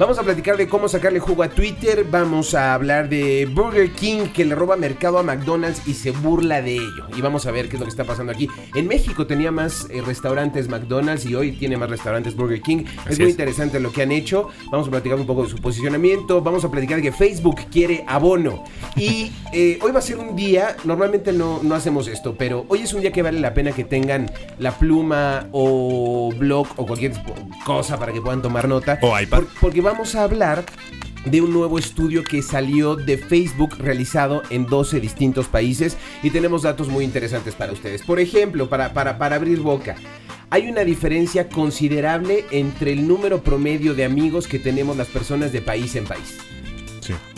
Vamos a platicar de cómo sacarle jugo a Twitter. Vamos a hablar de Burger King que le roba mercado a McDonald's y se burla de ello. Y vamos a ver qué es lo que está pasando aquí. En México tenía más eh, restaurantes McDonald's y hoy tiene más restaurantes Burger King. es muy interesante lo que han hecho. Vamos a platicar un poco de su posicionamiento. Vamos a platicar de que Facebook quiere abono. Y eh, hoy va a ser un día, normalmente no, no hacemos esto, pero hoy es un día que vale la pena que tengan la pluma o blog o cualquier cosa para que puedan tomar nota. O iPad. porque vamos a hablar de un nuevo estudio que salió de Facebook realizado en 12 distintos países y tenemos datos muy interesantes para ustedes. Por ejemplo, para, para, para abrir boca, hay una diferencia considerable entre el número promedio de amigos que tenemos las personas de país en país.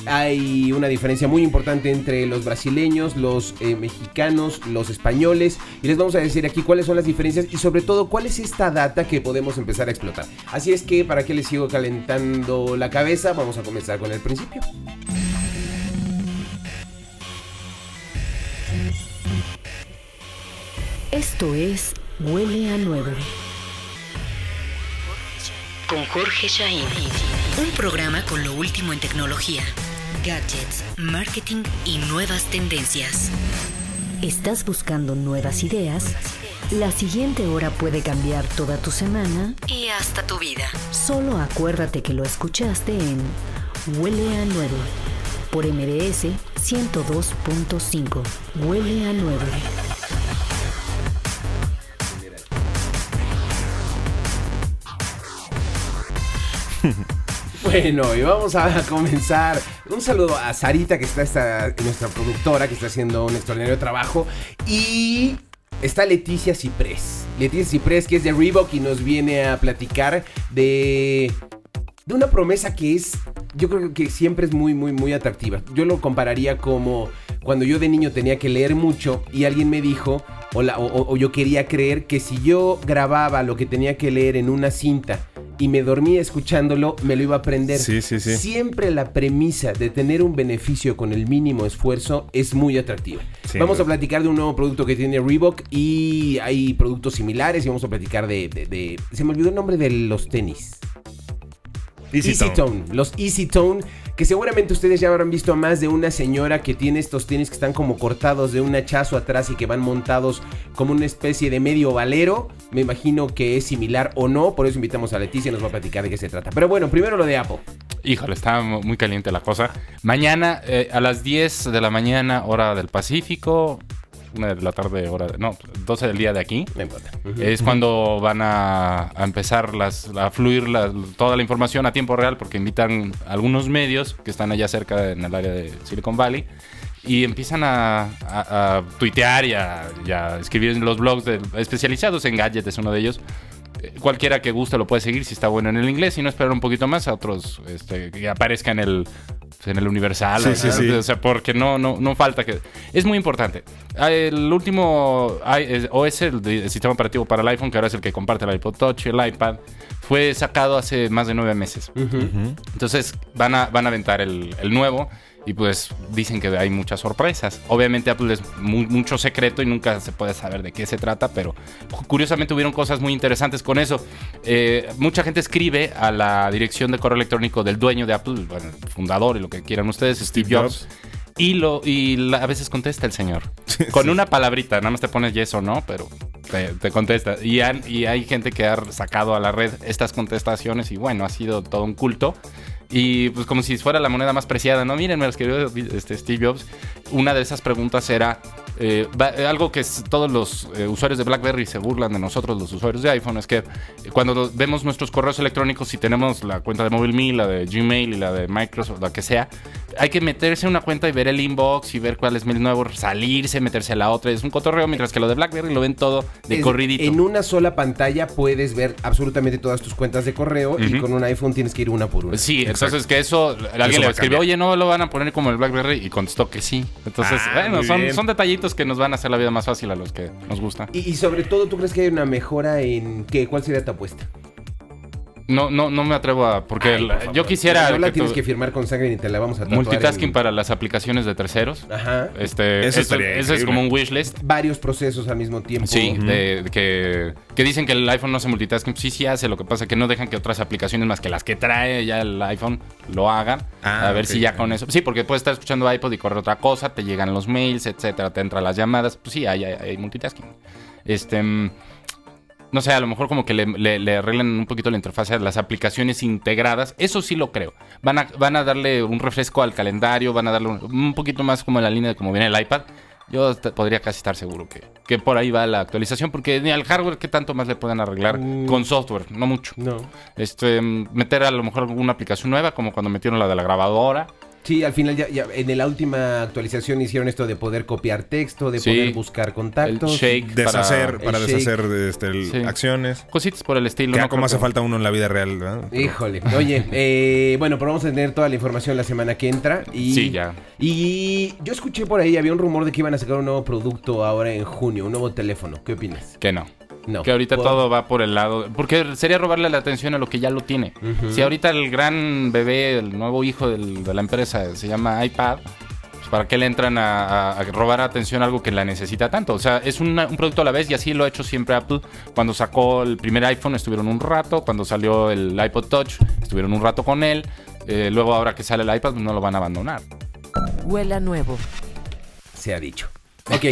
Hay una diferencia muy importante entre los brasileños, los eh, mexicanos, los españoles. Y les vamos a decir aquí cuáles son las diferencias y sobre todo cuál es esta data que podemos empezar a explotar. Así es que, ¿para que les sigo calentando la cabeza? Vamos a comenzar con el principio. Esto es Huele a Nuevo. Con Jorge Shain. Un programa con lo último en tecnología, gadgets, marketing y nuevas tendencias. ¿Estás buscando nuevas ideas? La siguiente hora puede cambiar toda tu semana y hasta tu vida. Solo acuérdate que lo escuchaste en Huele a Nuevo por MBS 102.5. Huele a Nuevo. Bueno, y vamos a comenzar. Un saludo a Sarita, que está nuestra productora, que está haciendo un extraordinario trabajo. Y está Leticia Ciprés. Leticia Ciprés, que es de Reebok y nos viene a platicar de, de una promesa que es, yo creo que siempre es muy, muy, muy atractiva. Yo lo compararía como cuando yo de niño tenía que leer mucho y alguien me dijo, o, o yo quería creer que si yo grababa lo que tenía que leer en una cinta, y me dormía escuchándolo, me lo iba a aprender. Sí, sí, sí. Siempre la premisa de tener un beneficio con el mínimo esfuerzo es muy atractiva. vamos a platicar de un nuevo producto que tiene Reebok y hay productos similares y vamos a platicar de... se me olvidó el nombre de los tenis. Easy, Tone. Los Easy Tone que seguramente ustedes ya habrán visto a más de una señora que tiene estos tenis que están como cortados de un hachazo atrás y que van montados como una especie de medio valero. Me imagino que es similar o no, por eso invitamos a Leticia y nos va a platicar de qué se trata. Pero bueno, primero lo de Apple. Híjole, está muy caliente la cosa. Mañana eh, a las 10 de la mañana, hora del Pacífico, una de la tarde, hora, no, 12 del día de aquí. Es cuando van a, empezar las, a fluir toda la información a tiempo real, porque invitan algunos medios que están allá cerca en el área de Silicon Valley y empiezan a, tuitear y a, escribir en los blogs especializados en gadgets, es uno de ellos. Cualquiera que guste lo puede seguir si está bueno en el inglés y no esperar un poquito más a otros este, que aparezca en el en el Universal. Sí, sí, sí. O sea, porque no, no, no falta que. Es muy importante. El último OS, el, sistema operativo para el iPhone, que ahora es el que comparte el iPod Touch y el iPad, fue sacado hace más de nueve meses. Entonces van a, van a aventar el, el nuevo y pues dicen que hay muchas sorpresas. Obviamente Apple es mucho secreto y nunca se puede saber de qué se trata, pero curiosamente hubieron cosas muy interesantes con eso. Eh, mucha gente escribe a la dirección de correo electrónico del dueño de Apple, bueno, fundador y lo que quieran ustedes, Steve, Jobs. Y, lo, y a veces contesta el señor. con una palabrita, nada más te pones yes o no, pero te, contesta. Y, y hay gente que ha sacado a la red estas contestaciones y bueno, ha sido todo un culto. Y pues como si fuera la moneda más preciada, ¿no? Miren, me lo escribió este, Steve Jobs. Una de esas preguntas era eh, algo que todos los eh, usuarios de BlackBerry se burlan de nosotros, los usuarios de iPhone, es que cuando vemos nuestros correos electrónicos y tenemos la cuenta de MobileMe, la de Gmail y la de Microsoft, la que sea, hay que meterse en una cuenta y ver el inbox y ver cuál es el nuevo, salirse, meterse a la otra. Es un cotorreo, mientras que lo de BlackBerry lo ven todo de corridito. En una sola pantalla puedes ver absolutamente todas tus cuentas de correo y con un iPhone tienes que ir una por una. Sí, entonces que eso, alguien le escribió, oye, no lo van a poner como el BlackBerry y contestó que sí. Entonces, ah, bueno, son, son, detallitos que nos van a hacer la vida más fácil a los que nos gusta. Y, y sobre todo, ¿tú crees que hay una mejora en qué? ¿Cuál sería tu apuesta? No, no, no me atrevo a. Porque Ay, por yo quisiera. No la que tienes que firmar con sangre ni te la vamos a tatuar. multitasking en- para las aplicaciones de terceros. Ajá. Este, Eso estaría eso es como un wishlist. Varios procesos al mismo tiempo. Sí, de, de que, que dicen que el iPhone no hace multitasking. Sí, sí hace. Lo que pasa es que no dejan que otras aplicaciones más que las que trae ya el iPhone lo hagan. Ah, a ver si ya con eso. Sí, porque puedes estar escuchando iPod y correr otra cosa, te llegan los mails, etcétera, te entran las llamadas. Pues sí, hay, hay- hay multitasking. Este. No sé, a lo mejor como que le, le- le arreglan un poquito la interfaz a las aplicaciones integradas. Eso sí lo creo. Van a, van a darle un refresco al calendario, van a darle un, un poquito más como en la línea de como viene el iPad. Yo podría casi estar seguro que, que por ahí va la actualización, porque ni al hardware, ¿qué tanto más le pueden arreglar? Mm. Con software, no mucho. No. Este, meter a lo mejor alguna aplicación nueva, como cuando metieron la de la grabadora. Sí, al final ya, ya en la última actualización hicieron esto de poder copiar texto, de Sí. poder buscar El contactos. shake. Deshacer, para- para, el deshacer este, el- Sí. acciones. Cositas por el estilo. Que ¿no? ya como hace que- falta uno en la vida real. Híjole. Oye, eh, bueno, pero vamos a tener toda la información la semana que entra. Y, Sí, ya. Y yo escuché por ahí, había un rumor de que iban a sacar un nuevo producto ahora en junio, un nuevo teléfono. ¿Qué opinas? Que no. No. Que ahorita todo va por el lado. Porque sería robarle la atención a lo que ya lo tiene. Si ahorita el gran bebé, el nuevo hijo del- de la empresa se llama iPad, pues ¿para qué le entran a, a- a robar atención a algo que la necesita tanto? O sea, es una- un producto a la vez y así lo ha hecho siempre Apple. Cuando sacó el primer iPhone estuvieron un rato. Cuando salió el iPod Touch estuvieron un rato con él. Eh, luego ahora que sale el iPad pues no lo van a abandonar. Huela nuevo. Se ha dicho. Ok.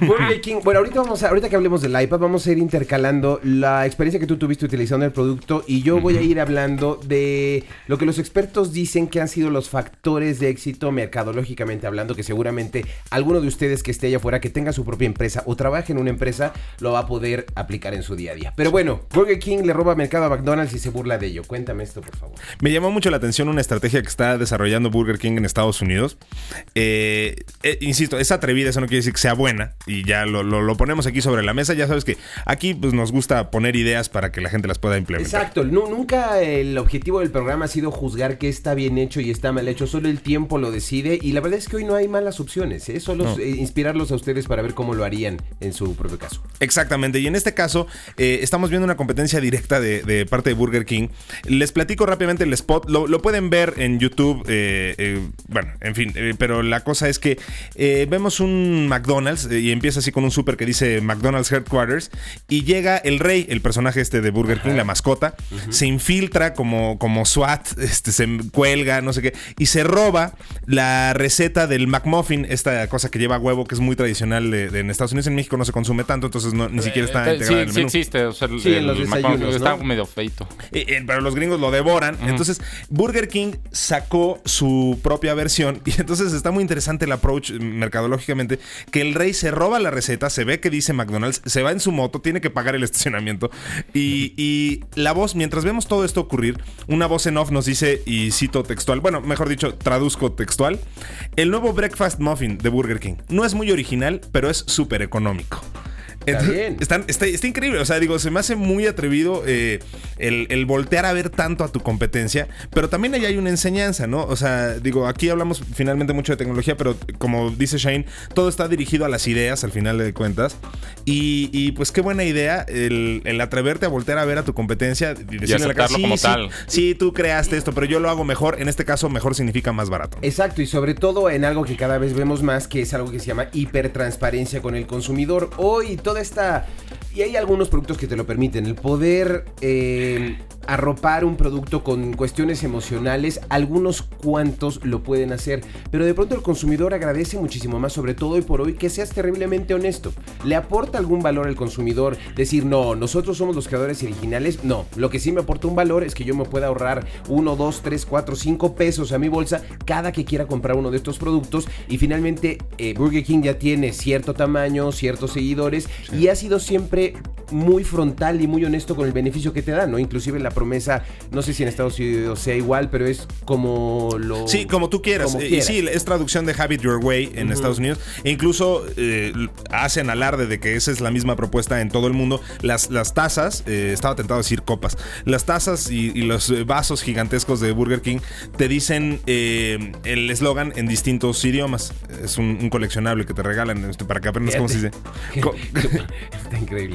Burger King. Bueno, ahorita vamos a, ahorita que hablemos del iPad, vamos a ir intercalando la experiencia que tú tuviste utilizando el producto y yo voy a ir hablando de lo que los expertos dicen que han sido los factores de éxito mercadológicamente hablando, que seguramente alguno de ustedes que esté allá afuera, que tenga su propia empresa o trabaje en una empresa, lo va a poder aplicar en su día a día. Pero bueno, Burger King le roba mercado a McDonald's y se burla de ello. Cuéntame esto, por favor. Me llamó mucho la atención una estrategia que está desarrollando Burger King en Estados Unidos. Eh, eh, insisto, es atrevida, eso no quiere que sea buena. Y ya lo, lo- lo ponemos aquí sobre la mesa. Ya sabes que aquí pues, nos gusta poner ideas para que la gente las pueda implementar. Exacto, nu- nunca el objetivo del programa ha sido juzgar qué está bien hecho y está mal hecho, solo el tiempo lo decide y la verdad es que hoy no hay malas opciones, ¿eh? solo No. eh, inspirarlos a ustedes para ver cómo lo harían en su propio caso. Exactamente, y en este caso eh, estamos viendo una competencia directa de, de parte de Burger King. Les platico rápidamente el spot, lo, lo pueden ver en YouTube, eh, bueno, en fin, pero la cosa es que vemos un McDonald's eh, y empieza así con un súper que dice McDonald's Headquarters y llega el rey, el personaje este de Burger King, la mascota, se infiltra como, como SWAT, este, se cuelga, no sé qué, y se roba la receta del McMuffin, esta cosa que lleva huevo que es muy tradicional de, de- en Estados Unidos, en México no se consume tanto, entonces no- ni siquiera está Eh, integrada en sí, el sí menú. existe. O sea, el- Sí, en los el desayunos, McDonald's Está ¿no? medio feito. Eh, eh, pero los gringos lo devoran. Entonces, Burger King sacó su propia versión. Y entonces está muy interesante el approach eh, mercadológicamente. Que el rey se roba la receta, se ve que dice McDonald's, se va en su moto, tiene que pagar el estacionamiento. Y, y la voz, mientras vemos todo esto ocurrir, una voz en off nos dice, y cito textual, bueno, mejor dicho, traduzco textual. El nuevo Breakfast Muffin de Burger King no es muy original, pero es súper económico. Entonces, bien. están- está, está increíble. O sea, digo, se me hace muy atrevido eh, el, el voltear a ver tanto a tu competencia. Pero también ahí hay una enseñanza, ¿no? O sea, digo, aquí hablamos finalmente mucho de tecnología, pero como dice Shane, todo está dirigido a las ideas al final de cuentas. Y, y, pues qué buena idea el, el atreverte a voltear a ver a tu competencia y decirle la cara, aceptarlo como sí, tal". Sí, tú creaste esto, pero yo lo hago mejor. En este caso, mejor significa más barato. Exacto, y sobre todo en algo que cada vez vemos más, que es algo que se llama hipertransparencia con el consumidor. Hoy toda esta... Y hay algunos productos que te lo permiten, el poder eh, arropar un producto con cuestiones emocionales, algunos cuantos lo pueden hacer, pero de pronto el consumidor agradece muchísimo más, sobre todo hoy por hoy, que seas terriblemente honesto. ¿Le aporta algún valor al consumidor decir, no, nosotros somos los creadores originales? No, lo que sí me aporta un valor es que yo me pueda ahorrar 1, 2, 3, 4, 5 pesos a mi bolsa cada que quiera comprar uno de estos productos. Y finalmente eh, Burger King ya tiene cierto tamaño, ciertos seguidores y ha sido siempre muy frontal y muy honesto con el beneficio que te da, ¿no? Inclusive la promesa, no sé si en Estados Unidos sea igual, pero es como lo... Sí, como tú quieras. como Eh, quieras. Y sí, es traducción de Have It Your Way en Estados Unidos. E incluso eh, hacen alarde de que esa es la misma propuesta en todo el mundo. Las, las tazas, eh, estaba tentado a decir copas, las tazas y, y los vasos gigantescos de Burger King te dicen eh, el eslogan en distintos idiomas. Es un, un coleccionable que te regalan este, para que aprendas cómo se dice. Está increíble.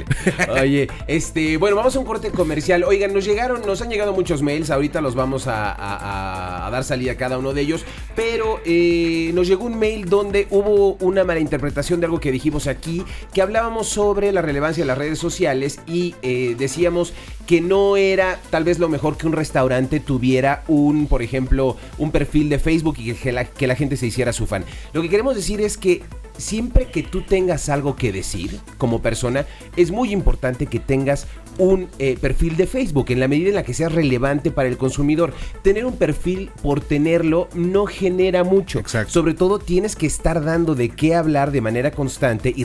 Oye, este, bueno, vamos a un corte comercial. Oigan, nos llegaron, nos han llegado muchos mails. Ahorita los vamos a, dar salida a cada uno de ellos. Pero eh, nos llegó un mail donde hubo una mala interpretación de algo que dijimos aquí, que hablábamos sobre la relevancia de las redes sociales y eh, decíamos que no era tal vez lo mejor que un restaurante tuviera un, por ejemplo, un perfil de Facebook y que la gente se hiciera su fan. Lo que queremos decir es que siempre que tú tengas algo que decir como persona, es muy importante que tengas un eh, perfil de Facebook en la medida en la que sea relevante para el consumidor. Tener un perfil por tenerlo no genera mucho. Exacto. Sobre todo tienes que estar dando de qué hablar de manera constante y,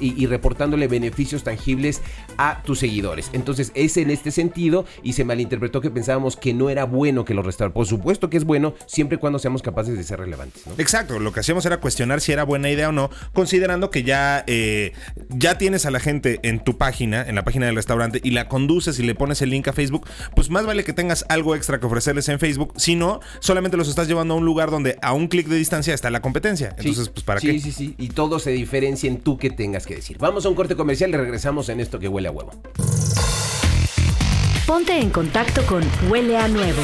y- y reportándole beneficios tangibles a tus seguidores. Entonces es en este sentido y se malinterpretó que pensábamos que no era bueno que los restaurantes. Por supuesto que es bueno siempre y cuando seamos capaces de ser relevantes. ¿no? Exacto, lo que hacíamos era cuestionar si era buena idea o no, considerando que ya, eh, ya tienes a la gente en tu página, en la página del restaurante, y la conduces y le pones el link a Facebook, pues más vale que tengas algo extra que ofrecerles en Facebook, si no, solamente los estás llevando a un lugar donde a un clic de distancia está la competencia. Entonces, Sí, pues ¿para sí, qué? Sí, sí, Y todo se diferencia en tú que tengas que decir. Vamos a un corte comercial y regresamos en esto que huele a huevo. Ponte en contacto con Huele a Nuevo.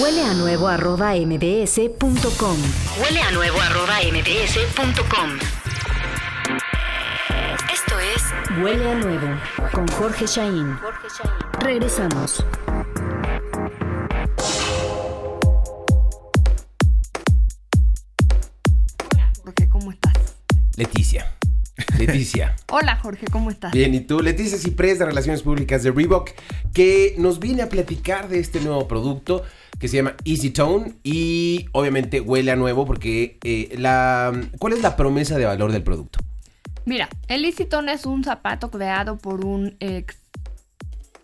Huele a nuevo arroba mbs.com. Huele a nuevo arroba mbs.com. Esto es Huele a Nuevo con Jorge Shain. Regresamos. Jorge, ¿cómo estás? Leticia. Leticia. Hola Jorge, ¿cómo estás? Bien, y tú, Leticia Ciprés de Relaciones Públicas de Reebok, que nos viene a platicar de este nuevo producto que se llama Easy Tone y obviamente huele a nuevo porque eh, la... ¿Cuál es la promesa de valor del producto? Mira, el Easyton es un zapato creado por un ex,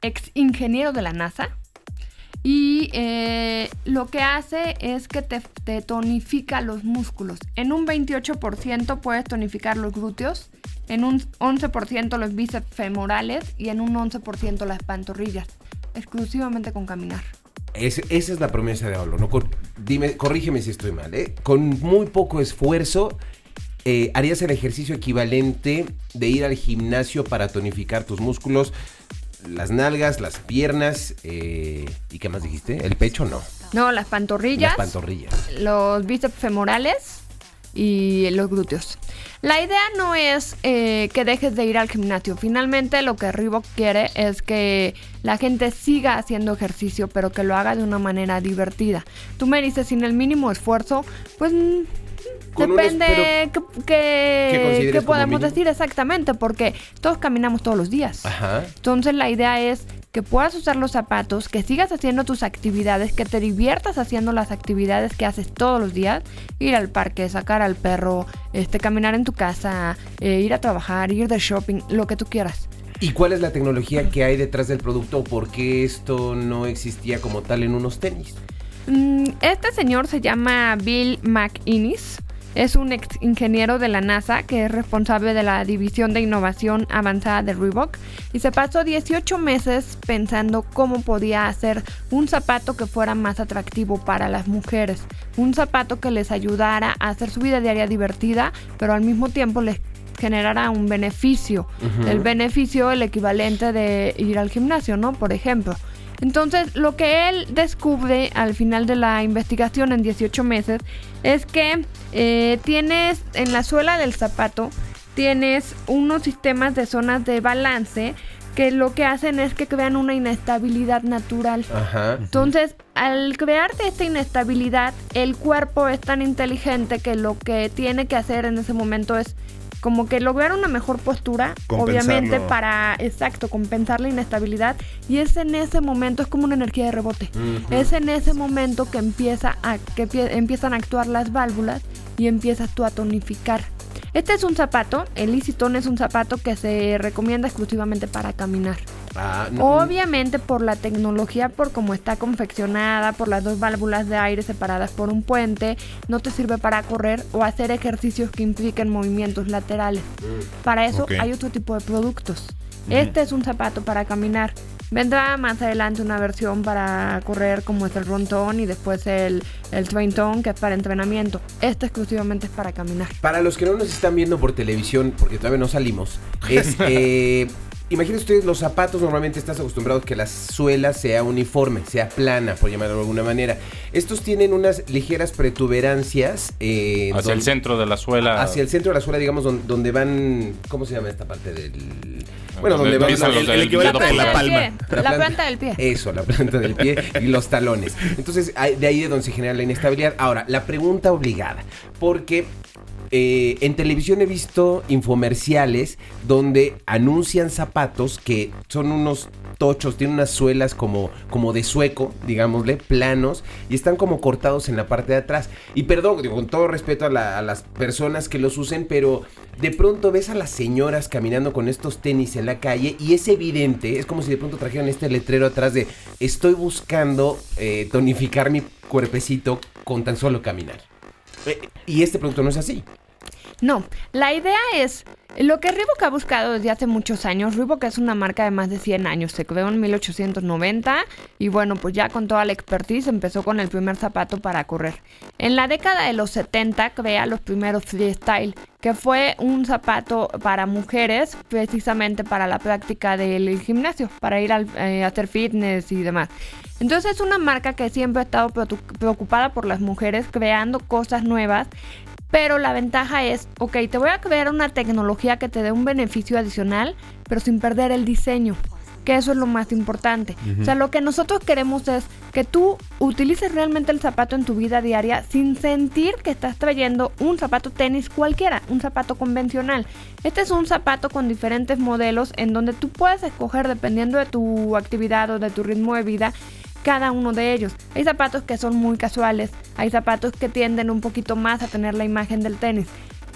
ex ingeniero de la NASA. Y eh, lo que hace es que te, tonifica los músculos. En un 28% puedes tonificar los glúteos, en un 11% los bíceps femorales y en un 11% las pantorrillas. Exclusivamente con caminar. Es- esa es la promesa de valor. ¿no? Dime, corrígeme si estoy mal. ¿eh? Con muy poco esfuerzo eh, harías el ejercicio equivalente de ir al gimnasio para tonificar tus músculos, las nalgas, las piernas eh, y qué más dijiste, el pecho no, No, las pantorrillas. las pantorrillas. los bíceps femorales y los glúteos. La idea no es eh, que dejes de ir al gimnasio. Finalmente lo que Reebok quiere es que la gente siga haciendo ejercicio, pero que lo haga de una manera divertida. Tú me dices, sin el mínimo esfuerzo, pues depende qué, ¿Qué qué- consideres qué como podemos mínimo? decir exactamente, porque todos caminamos todos los días. Ajá. Entonces la idea es que puedas usar los zapatos, que sigas haciendo tus actividades, que te diviertas haciendo las actividades que haces todos los días, ir al parque, sacar al perro, este, caminar en tu casa, eh, ir a trabajar, ir de shopping, lo que tú quieras. ¿Y cuál es la tecnología que hay detrás del producto o por qué esto no existía como tal en unos tenis? Mm, Este señor se llama Bill McInnes. Es un ex ingeniero de la NASA que es responsable de la División de Innovación Avanzada de Reebok y se pasó 18 meses pensando cómo podía hacer un zapato que fuera más atractivo para las mujeres. Un zapato que les ayudara a hacer su vida diaria divertida, pero al mismo tiempo les generara un beneficio. El beneficio, el equivalente de ir al gimnasio, ¿no? Por ejemplo. Entonces, lo que él descubre al final de la investigación en 18 meses es que eh, tienes en la suela del zapato, tienes unos sistemas de zonas de balance que lo que hacen es que crean una inestabilidad natural. Ajá. Entonces, al crearte esta inestabilidad, el cuerpo es tan inteligente que lo que tiene que hacer en ese momento es como que lograr una mejor postura, obviamente para, exacto, compensar la inestabilidad. Y es en ese momento, es como una energía de rebote. Es en ese momento que empieza a, que empie- empiezan a actuar las válvulas y empiezas tú a tonificar. Este es un zapato, el Easytone es un zapato que se recomienda exclusivamente para caminar. Ah, no- Obviamente por la tecnología, por cómo está confeccionada, por las dos válvulas de aire separadas por un puente, no te sirve para correr o hacer ejercicios que impliquen movimientos laterales. Para eso hay otro tipo de productos. Este es un zapato para caminar. Vendrá más adelante una versión para correr como es el Rontón y después el, el Train Tone que es para entrenamiento. Este exclusivamente es para caminar. Para los que no nos están viendo por televisión, porque todavía no salimos, es, eh, Imaginen ustedes los zapatos, normalmente estás acostumbrado a que la suela sea uniforme, sea plana, por llamarlo de alguna manera. Estos tienen unas ligeras protuberancias. eh, Hacia el centro de la suela. Hacia el centro de la suela, digamos, don- donde, van. ¿Cómo se llama esta parte del.? Bueno, Donde donde van empiezan los- los el del equivalente de la palma. Pie, la planta del pie. Eso, la planta del pie y los talones. Entonces, de ahí de donde se genera la inestabilidad. Ahora, la pregunta obligada, porque eh, en televisión he visto infomerciales donde anuncian zapatos que son unos tochos, tienen unas suelas como, como de sueco, digámosle, planos, y están como cortados en la parte de atrás. Y perdón, digo, con todo respeto a, la- a las personas que los usen, pero de pronto ves a las señoras caminando con estos tenis en la calle y es evidente, es como si de pronto trajeran este letrero atrás de estoy buscando eh, tonificar mi cuerpecito con tan solo caminar. Eh, y este producto no es así. No, la idea es lo que Reebok ha buscado desde hace muchos años. Reebok es una marca de más de 100 años, se creó en 1890 y bueno, pues ya con toda la expertise empezó con el primer zapato para correr. En la década de los 70 crea los primeros freestyle, que fue un zapato para mujeres precisamente para la práctica del gimnasio, para ir al- eh, a hacer fitness y demás. Entonces es una marca que siempre ha estado preocu- preocupada por las mujeres, creando cosas nuevas pero la ventaja es, ok, te voy a crear una tecnología que te dé un beneficio adicional, pero sin perder el diseño. Que eso es lo más importante. O sea, lo que nosotros queremos es que tú utilices realmente el zapato en tu vida diaria sin sentir que estás trayendo un zapato tenis cualquiera, un zapato convencional. Este es un zapato con diferentes modelos en donde tú puedes escoger dependiendo de tu actividad o de tu ritmo de vida cada uno de ellos. Hay zapatos que son muy casuales, hay zapatos que tienden un poquito más a tener la imagen del tenis.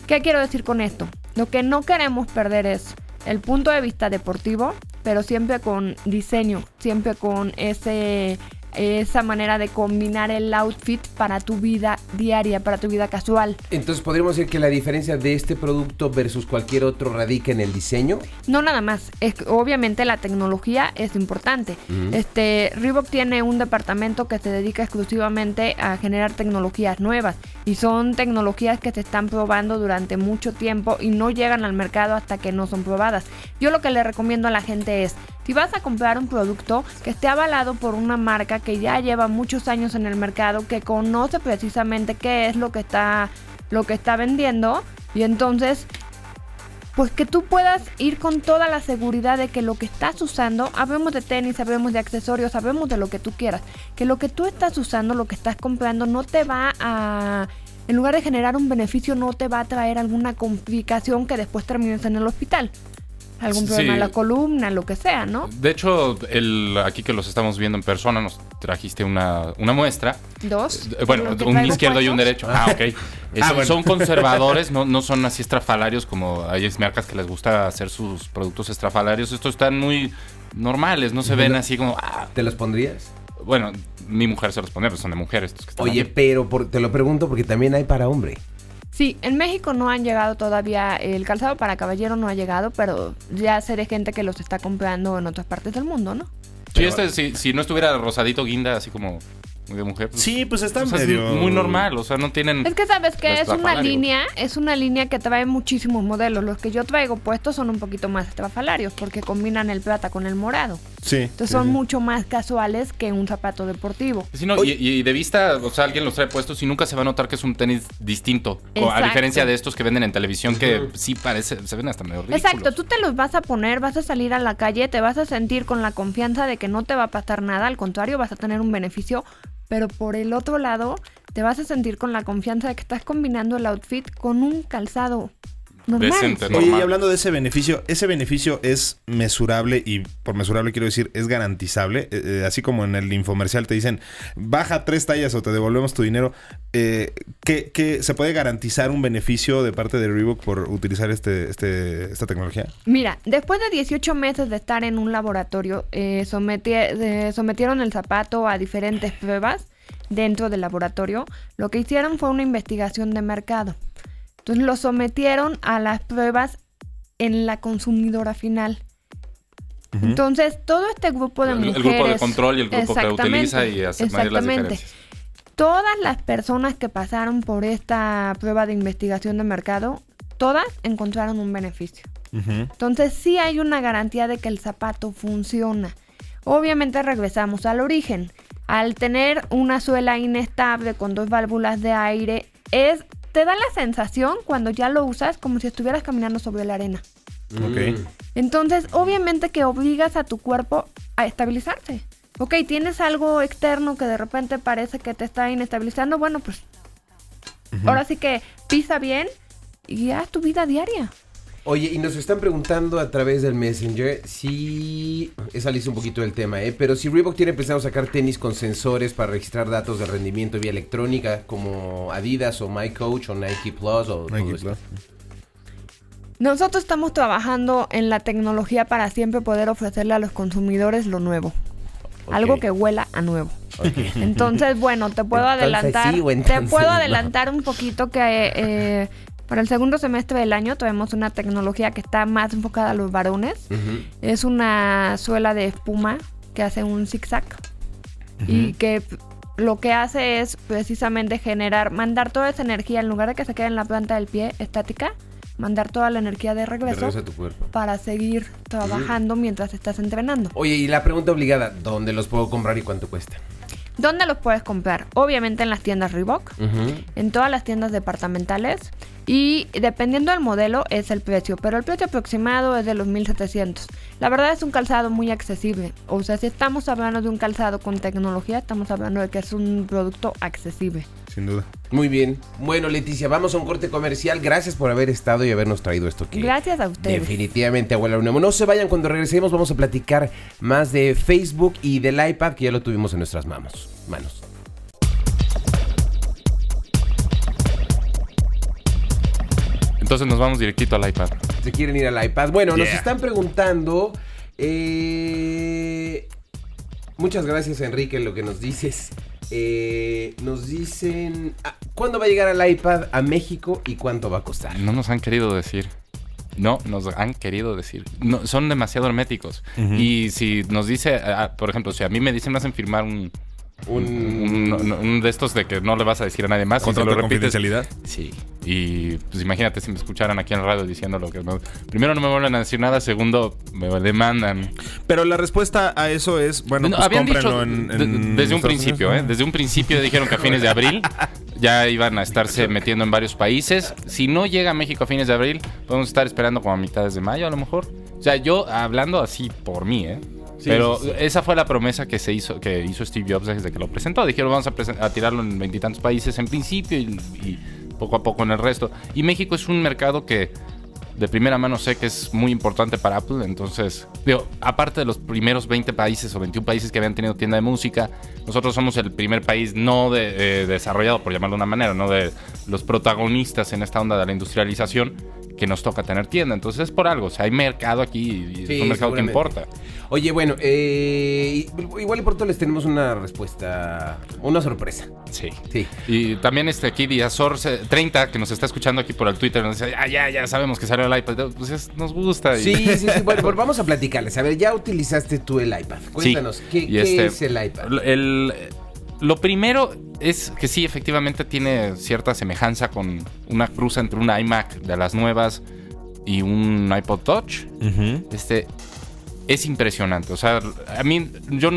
¿Qué quiero decir con esto? Lo que no queremos perder es el punto de vista deportivo, pero siempre con diseño, siempre con ese esa manera de combinar el outfit para tu vida diaria, para tu vida casual. Entonces podríamos decir que la diferencia de este producto versus cualquier otro radica en el diseño. No nada más, es obviamente la tecnología es importante. Este Reebok tiene un departamento que se dedica exclusivamente a generar tecnologías nuevas y son tecnologías que se están probando durante mucho tiempo y no llegan al mercado hasta que no son probadas. Yo lo que le recomiendo a la gente es, si vas a comprar un producto que esté avalado por una marca que ya lleva muchos años en el mercado, que conoce precisamente qué es lo que está lo que está vendiendo y entonces pues que tú puedas ir con toda la seguridad de que lo que estás usando, habemos de tenis, sabemos de accesorios, sabemos de lo que tú quieras, que lo que tú estás usando, lo que estás comprando, no te va a, en lugar de generar un beneficio, no te va a traer alguna complicación que después termines en el hospital. Algún Sí. problema en la columna, lo que sea, ¿no? De hecho, el, aquí que los estamos viendo en persona, nos trajiste una, una muestra. Dos. Eh, Bueno, un izquierdo y un derecho. Ah, ok. Eh, Ah, son, bueno. son conservadores, no, no son así estrafalarios como hay marcas que les gusta hacer sus productos estrafalarios. Estos están muy normales, no se ven así como... ah. ¿Te los pondrías? Bueno, mi mujer se los pone, pero son de mujeres. Estos que están Oye, aquí. pero por- te lo pregunto porque también hay para hombre. Sí, en México no han llegado todavía, el calzado para caballero no ha llegado, pero ya de gente que los está comprando en otras partes del mundo, ¿no? Sí, este, si, si no estuviera rosadito guinda, así como de mujer. pues, Sí, pues está o sea, es medio... muy normal, o sea, no tienen... Es que sabes que es una línea, es una línea que trae muchísimos modelos. Los que yo traigo puestos son un poquito más estrafalarios porque combinan el plata con el morado. Sí. Entonces sí, son sí. mucho más casuales que un zapato deportivo. Sí, no, y, y de vista, o sea, alguien los trae puestos y nunca se va a notar que es un tenis distinto. A diferencia de estos que venden en televisión que sí parece, se ven hasta medio ridículos. Exacto, tú te los vas a poner, vas a salir a la calle, te vas a sentir con la confianza de que no te va a pasar nada, al contrario, vas a tener un beneficio, pero por el otro lado, te vas a sentir con la confianza de que estás combinando el outfit con un calzado normal. Decente, Oye, normal. y hablando de ese beneficio, ese beneficio es mesurable y por mesurable quiero decir es garantizable. Eh, eh, así como en el infomercial te dicen baja tres tallas o te devolvemos tu dinero. Eh, ¿qué, qué- se puede garantizar un beneficio de parte de Reebok por utilizar este, este, esta tecnología? Mira, después de 18 meses de estar en un laboratorio, eh, someti- eh, sometieron el zapato a diferentes pruebas dentro del laboratorio. Lo que hicieron fue una investigación de mercado. Entonces lo sometieron a las pruebas en la consumidora final. Entonces, todo este grupo de El- el mujeres... grupo de control y el grupo que Exactamente, utiliza y hace las exactamente. diferencias. Todas las personas que pasaron por esta prueba de investigación de mercado, todas encontraron un beneficio. Entonces sí hay una garantía de que el zapato funciona. Obviamente regresamos al origen. Al tener una suela inestable con dos válvulas de aire, es, te da la sensación cuando ya lo usas como si estuvieras caminando sobre la arena. Ok. Entonces, obviamente que obligas a tu cuerpo a estabilizarse. Ok, tienes algo externo que de repente parece que te está inestabilizando, bueno, pues ahora sí que pisa bien y haz tu vida diaria. Oye, y nos están preguntando a través del Messenger si. Salirse un poquito del tema, ¿eh? Pero si Reebok tiene pensado sacar tenis con sensores para registrar datos de rendimiento vía electrónica, como Adidas o MyCoach o Nike Plus o. todo Nike. Plus. Nosotros estamos trabajando en la tecnología para siempre poder ofrecerle a los consumidores lo nuevo. Algo que huela a nuevo. Entonces, bueno, te puedo Entonces adelantar. sí o te entonces puedo no. adelantar un poquito que eh, para el segundo semestre del año tenemos una tecnología que está más enfocada a los varones. Es una suela de espuma que hace un zigzag y que lo que hace es precisamente generar, mandar toda esa energía en lugar de que se quede en la planta del pie estática, mandar toda la energía de De regreso regreso a tu cuerpo. para seguir trabajando mientras estás entrenando. Oye, y la pregunta obligada: ¿dónde los puedo comprar y cuánto cuesta? ¿Dónde los puedes comprar? Obviamente en las tiendas Reebok, en todas las tiendas departamentales y dependiendo del modelo es el precio, pero el precio aproximado es de los 1700. La verdad es un calzado muy accesible, o sea, si estamos hablando de un calzado con tecnología, estamos hablando de que es un producto accesible. Sin duda. Muy bien. Bueno, Leticia, vamos a un corte comercial. Gracias por haber estado y habernos traído esto que Gracias a ustedes. Definitivamente, abuela Unemo. No se vayan cuando regresemos. Vamos a platicar más de Facebook y del iPad que ya lo tuvimos en nuestras manos. manos. Entonces nos vamos directito al iPad. Se quieren ir al iPad. Bueno, nos están preguntando. eh, muchas gracias, Enrique, en lo que nos dices. Eh, nos dicen. ah, ¿Cuándo va a llegar el iPad a México y cuánto va a costar? No nos han querido decir. No, nos han querido decir. No, son demasiado herméticos. Y si nos dice, ah, por ejemplo, si a mí me dicen, me hacen firmar un, Un- un, un- un de estos de que no le vas a decir a nadie más. Contrato si lo repites- confidencialidad. Sí. Y pues imagínate si me escucharan aquí en el radio diciendo lo que... no- primero no me vuelven a decir nada, segundo me demandan. Pero la respuesta a eso es, bueno, No, pues habían dicho cómprenlo en, en desde un principio, Unidos, ¿eh? Desde un principio dijeron que a fines de abril ya iban a estarse metiendo en varios países. Si no llega a México a fines de abril, podemos estar esperando como a mitades de mayo a lo mejor. O sea, yo hablando así por mí, ¿eh? Sí, Pero sí, sí. esa fue la promesa que se hizo, que hizo Steve Jobs desde que lo presentó. Dijeron vamos a, a tirarlo en veintitantos países en principio y, y poco a poco en el resto. Y México es un mercado que de primera mano sé que es muy importante para Apple. Entonces, digo, aparte de los primeros 20 países o 21 países que habían tenido tienda de música, nosotros somos el primer país no de, eh, desarrollado, por llamarlo de una manera, no de los protagonistas en esta onda de la industrialización que nos toca tener tienda. Entonces es por algo, o sea, hay mercado aquí y Sí, es un mercado que importa. Oye, bueno, eh, igual y pronto les tenemos una respuesta, una sorpresa. Sí. Sí. Y también este aquí Diazor 30 que nos está escuchando aquí por el Twitter nos dice, ah, ya, ya sabemos que salió el iPad. Pues es- nos gusta. y- Sí, sí, sí. Bueno, pues vamos a platicarles. A ver, ya utilizaste tú el iPad. Cuéntanos, Sí. ¿qué, qué este, es el iPad? El- lo primero es que sí, efectivamente tiene cierta semejanza con una cruz entre un iMac de las nuevas y un iPod Touch. Este es impresionante. O sea, a mí, yo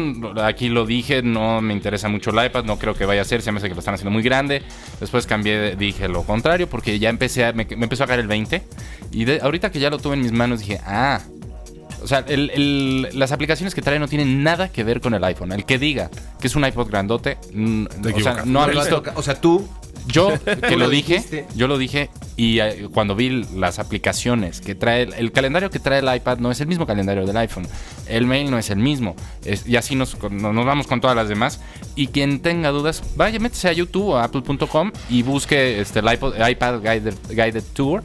aquí lo dije, no me interesa mucho el iPad, no creo que vaya a ser, se me hace que lo están haciendo muy grande. Después cambié, dije lo contrario, porque ya empecé a, me, me empezó a caer el 20. Y de- ahorita que ya lo tuve en mis manos, dije, ah. O sea, el- el- las aplicaciones que trae no tienen nada que ver con el iPhone. El que diga que es un iPod grandote, Te o sea, no ha visto. O sea, tú. Yo que lo dije, dijiste. yo lo dije y eh, cuando vi las aplicaciones que trae, el, el calendario que trae el iPad no es el mismo calendario del iPhone, el mail no es el mismo, es- y así nos, vamos con todas las demás. Y quien tenga dudas, vaya, métese a YouTube o a apple.com y busque este, el iPod- iPad Guided, Guided Tour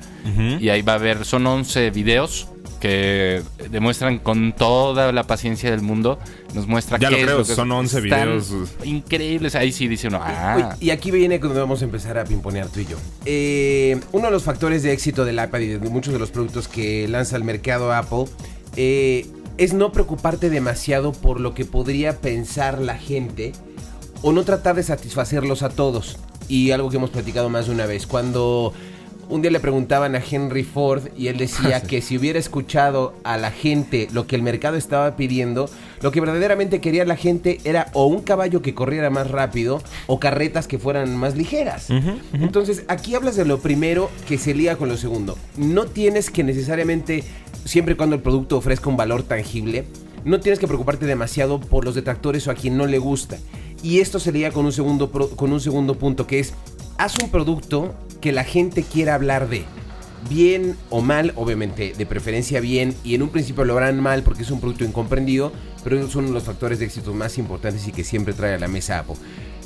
y ahí va a ver, son 11 videos que demuestran con toda la paciencia del mundo, nos muestra Ya lo qué es creo, que son 11 están videos. increíbles. Ahí sí dice uno, ah, y aquí viene cuando vamos a empezar a pimponear tú y yo. Eh, uno de los factores de éxito del iPad y de muchos de los productos que lanza al mercado Apple eh, es no preocuparte demasiado por lo que podría pensar la gente o no tratar de satisfacerlos a todos. Y algo que hemos platicado más de una vez, cuando un día le preguntaban a Henry Ford y él decía que si hubiera escuchado a la gente lo que el mercado estaba pidiendo, lo que verdaderamente quería la gente era o un caballo que corriera más rápido o carretas que fueran más ligeras. Entonces, aquí hablas de lo primero que se liga con lo segundo. No tienes que necesariamente, siempre y cuando el producto ofrezca un valor tangible, no tienes que preocuparte demasiado por los detractores o a quien no le gusta. Y esto se liga con un segundo, con un segundo punto que es, haz un producto que la gente quiera hablar de. Bien o mal, obviamente, de preferencia bien, y en un principio lo harán mal porque es un producto incomprendido, pero esos son los factores de éxito más importantes y que siempre trae a la mesa Apple.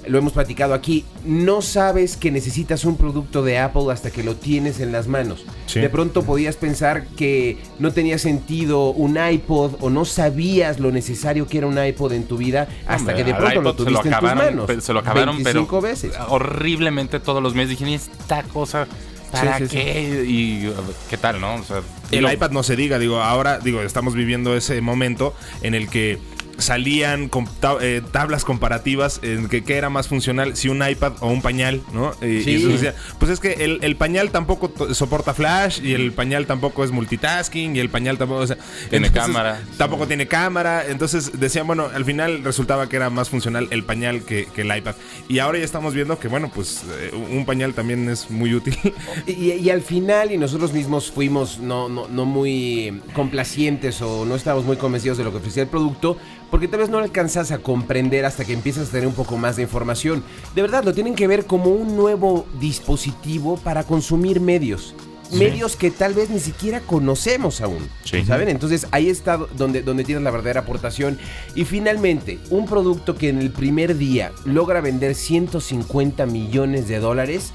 Lo hemos platicado aquí, no sabes que necesitas un producto de Apple hasta que lo tienes en las manos. Sí. De pronto podías pensar que no tenía sentido un iPod o no sabías lo necesario que era un iPod en tu vida hasta Hombre, que de pronto lo tuviste en tus manos. Se lo acabaron, 25 pero veces. horriblemente todos los meses. Dije, "¿Y esta cosa, ¿para Sí, sí, sí. qué? Y qué tal, ¿no? O sea, El lo- iPad no se diga, digo, ahora digo, estamos viviendo ese momento en el que salían con eh, tablas comparativas en que qué era más funcional, si un iPad o un pañal, ¿no? Y, Sí. y decía, pues es que el, el pañal tampoco soporta flash y el pañal tampoco es multitasking y el pañal tampoco, o sea, Tiene cámara. Tampoco tiene cámara, entonces decían, bueno, al final resultaba que era más funcional el pañal que, que el iPad. Y ahora ya estamos viendo que, bueno, pues eh, un pañal también es muy útil. Y, y al final, y nosotros mismos fuimos no, no, no muy complacientes o no estábamos muy convencidos de lo que ofrecía el producto, porque tal vez no alcanzas a comprender hasta que empiezas a tener un poco más de información. De verdad, lo tienen que ver como un nuevo dispositivo para consumir medios. Medios que tal vez ni siquiera conocemos aún. Sí. ¿Saben? Entonces ahí está donde, donde tienes la verdadera aportación. Y finalmente, un producto que en el primer día logra vender 150 millones de dólares.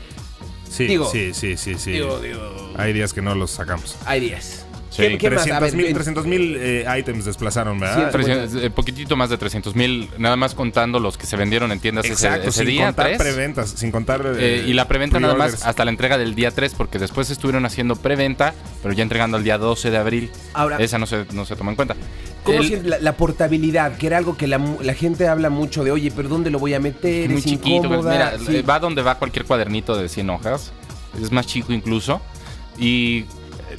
Sí, Digo- sí, sí, sí, sí. Digo, digo, Hay días que no los sacamos. Hay días. Sí. ¿Qué, qué más? A 300 ver, mil en- 300 mil eh, items desplazaron, ¿verdad? Sí, 300, eh, poquitito más de 300 mil, nada más contando los que se vendieron en tiendas ese- Exacto, ese, sin día. contar tres. preventas, sin contar... Eh, eh, y la preventa nada más hasta la entrega del día 3, porque después estuvieron haciendo preventa, pero ya entregando el día 12 de abril. Ahora- Esa no se, no se tomó en cuenta. ¿Cómo El- la, la portabilidad? Que era algo que la, gente habla mucho de, oye, pero ¿dónde lo voy a meter? muy es chiquito. incómoda. Mira, Sí. va donde va cualquier cuadernito de 100 hojas. Es más chico incluso. Y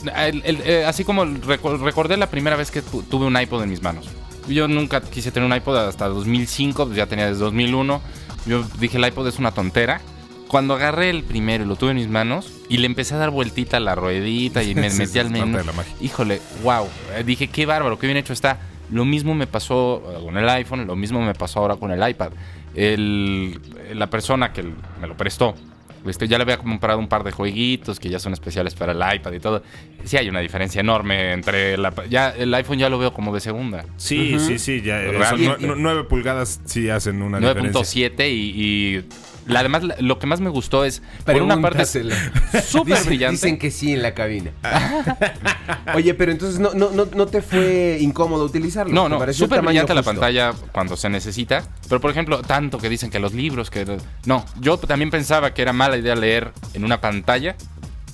eh, el- el- eh, así como recordé la primera vez que tu- tuve un iPod en mis manos. Yo nunca quise tener un iPod hasta 2005, pues ya tenía desde 2001. Yo dije, el iPod es una tontera. Cuando agarré el primero y lo tuve en mis manos y le empecé a dar vueltita a la ruedita y me Sí, metí al menú. de la magia. Híjole, wow. Eh, Dije, qué bárbaro, qué bien hecho está. Lo mismo me pasó con el iPhone, lo mismo me pasó ahora con el iPad. El- la persona que me lo prestó, este, ya le había comprado un par de jueguitos que ya son especiales para el iPad y todo. Sí hay una diferencia enorme entre la... Ya, el iPhone ya lo veo como de segunda. Sí, sí, sí, ya. eh, son nue- nue- 9 pulgadas sí hacen una diferencia. 9.7 y... y la, además, la- lo que más me gustó es... Por una parte súper brillante. Dicen que sí en la cabina. Oye, pero entonces no, no, no, no te fue incómodo utilizarlo. No, ¿Te no, súper brillante la pantalla cuando se necesita. Pero, por ejemplo, tanto que dicen que los libros, que... No, yo también pensaba que era mala idea leer en una pantalla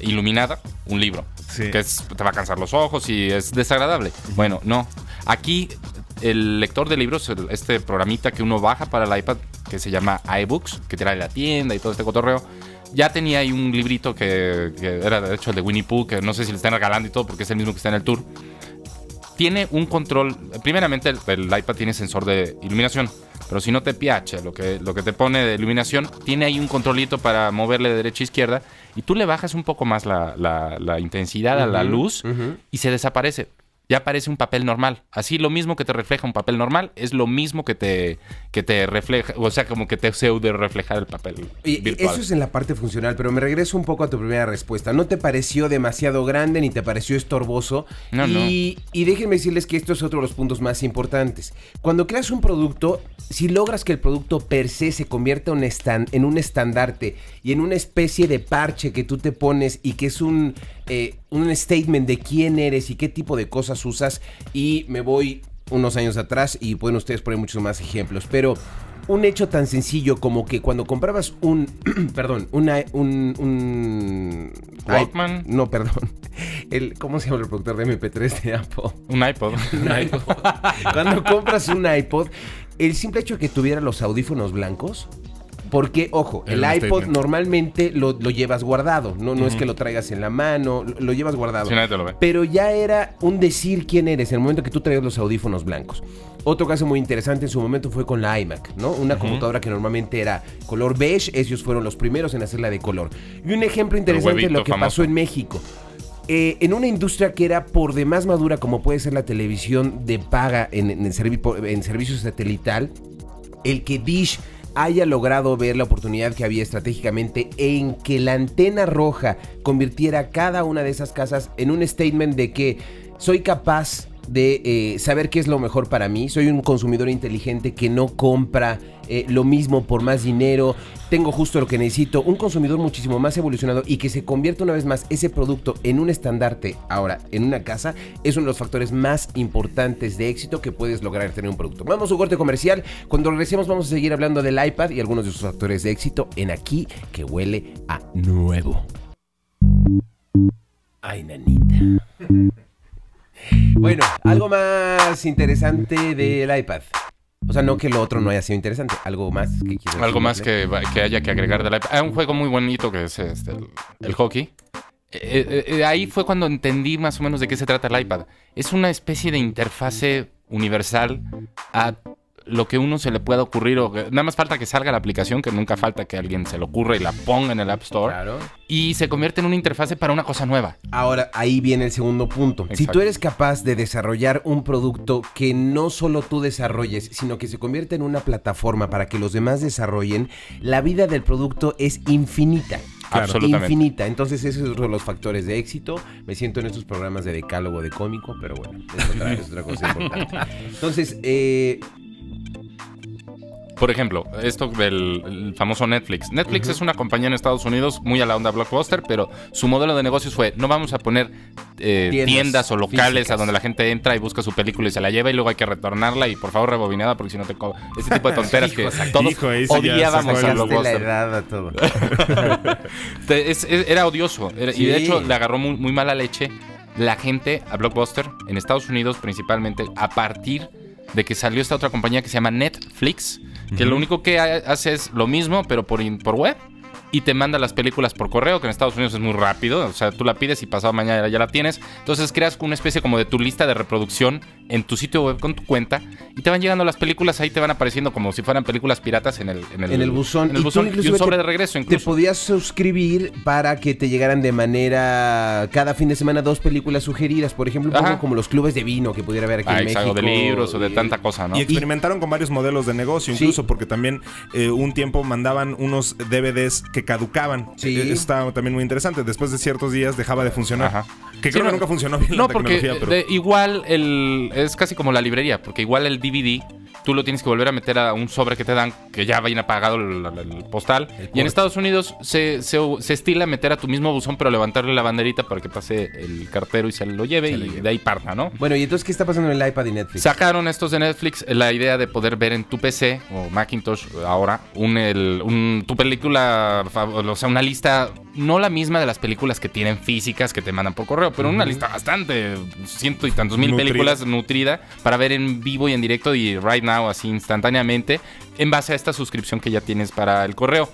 iluminada un libro. Sí. Que es- te va a cansar los ojos y es desagradable. Bueno, no. Aquí el lector de libros, este programita que uno baja para el iPad, que se llama iBooks, que te trae la tienda y todo este cotorreo, ya tenía ahí un librito que, que era de hecho el de Winnie Pooh, que no sé si le están regalando y todo, porque es el mismo que está en el tour tiene un control. Primeramente, el, el iPad tiene sensor de iluminación. Pero si no te piache lo que, lo que te pone de iluminación, tiene ahí un controlito para moverle de derecha a izquierda. Y tú le bajas un poco más la, la- la intensidad a la luz y se desaparece. Ya aparece un papel normal. Así lo mismo que te refleja un papel normal, es lo mismo que te, que te refleja, o sea, como que te pseudo reflejar el papel Y- virtual. eso es en la parte funcional, pero me regreso un poco a tu primera respuesta. ¿No te pareció demasiado grande ni te pareció estorboso? No, y, y déjenme decirles que esto es otro de los puntos más importantes. Cuando creas un producto, si logras que el producto per se se convierta en un estan- en un estandarte y en una especie de parche que tú te pones y que es un, eh, un statement de quién eres y qué tipo de cosas usas, y me voy unos años atrás y pueden ustedes poner muchos más ejemplos, pero un hecho tan sencillo como que cuando comprabas un, perdón, una, un, un Walkman. no, perdón, el, ¿cómo se llama el reproductor de MP3 de Apple? Un iPod. Un iPod. cuando compras un iPod, el simple hecho de que tuviera los audífonos blancos Porque, ojo, el iPod normalmente lo, lo llevas guardado. No, no es que lo traigas en la mano, lo, lo llevas guardado. Si nadie te lo ve. Pero ya era un decir quién eres en el momento que tú traías los audífonos blancos. Otro caso muy interesante en su momento fue con la iMac, ¿no? Una computadora que normalmente era color beige, ellos fueron los primeros en hacerla de color. Y un ejemplo interesante de lo que famoso. pasó en México. Eh, en una industria que era por demás madura, como puede ser la televisión de paga en, en, servi- por- en servicio satelital, el que Dish haya logrado ver la oportunidad que había estratégicamente en que la antena roja convirtiera cada una de esas casas en un statement de que soy capaz de eh, saber qué es lo mejor para mí, soy un consumidor inteligente que no compra eh, lo mismo por más dinero, tengo justo lo que necesito, un consumidor muchísimo más evolucionado y que se convierta una vez más ese producto en un estandarte ahora en una casa es uno de los factores más importantes de éxito que puedes lograr tener un producto. Vamos a un corte comercial, cuando regresemos vamos a seguir hablando del iPad y algunos de sus factores de éxito en aquí que huele a nuevo. Ay, nanita. Bueno, algo más interesante del iPad. O sea, no que lo otro no haya sido interesante, algo más que quieras Algo más que, que haya que agregar del iPad. Hay un juego muy bonito que es este, el, el hockey. Eh, eh, eh, ahí fue cuando entendí más o menos de qué se trata el iPad. Es una especie de interfase universal a lo que uno se le pueda ocurrir. O que- nada más falta que salga la aplicación, que nunca falta que alguien se le ocurra y la ponga en el App Store. Claro. Y se convierte en una interfase para una cosa nueva. Ahora, ahí viene el segundo punto. Si tú eres capaz de desarrollar un producto que no solo tú desarrolles, sino que se convierte en una plataforma para que los demás desarrollen, la vida del producto es infinita. Claro. Absolutamente. Infinita. Entonces, ese es otro de los factores de éxito. Me siento en estos programas de decálogo de cómico, pero bueno, es otra, es otra cosa importante. Entonces, eh, Por ejemplo, esto del el famoso Netflix. Netflix es una compañía en Estados Unidos muy a la onda blockbuster, pero su modelo de negocios fue, no vamos a poner eh, Tiendas tiendas, o locales físicas. a donde la gente entra y busca su película y se la lleva y luego hay que retornarla y por favor rebobinada porque si no te Ese tipo de tonteras que todos hijo, odiábamos a la blockbuster. edad a todo. Te- es- es- era odioso. Era- Y de hecho le agarró muy, muy mala leche la gente a Blockbuster en Estados Unidos principalmente a partir de que salió esta otra compañía que se llama Netflix, que lo único que ha- hace es lo mismo pero por, por web y te manda las películas por correo, que en Estados Unidos es muy rápido, o sea, tú la pides y pasado mañana ya la tienes. Entonces creas una especie como de tu lista de reproducción en tu sitio web con tu cuenta y te van llegando las películas, ahí te van apareciendo como si fueran películas piratas en el, en el, en el buzón. en el buzón y, un sobre te- de regreso Te podías suscribir para que te llegaran de manera cada fin de semana dos películas sugeridas, por ejemplo, un poco como los clubes de vino que pudiera haber aquí Ah, en exacto, México. de libros o de eh, tanta cosa, ¿no? Y experimentaron con varios modelos de negocio, Sí. incluso porque también eh, un tiempo mandaban unos DVDs que caducaban. Sí. Eh, Está también muy interesante. Después de ciertos días dejaba de funcionar. Ajá. Que Sí, creo no- que nunca funcionó bien No, la porque tecnología, pero... de- igual el, es casi como la librería, porque igual el DVD tú lo tienes que volver a meter a un sobre que te dan, que ya vayan apagado el, el- el postal. y en Estados Unidos se, se, se estila meter a tu mismo buzón, pero levantarle la banderita para que pase el cartero y se lo lleve y de ahí parta, ¿no? Bueno, y entonces, ¿qué está pasando en el iPad y Netflix? Sacaron estos de Netflix eh, la idea de poder ver en tu PC o Macintosh ahora un, tu película, o sea, una lista, no la misma de las películas que tienen físicas que te mandan por correo, pero una lista bastante, ciento y tantos mil Nutrida. películas nutrida para ver en vivo y en directo y right now, así instantáneamente, en base a esta suscripción que ya tienes para el correo.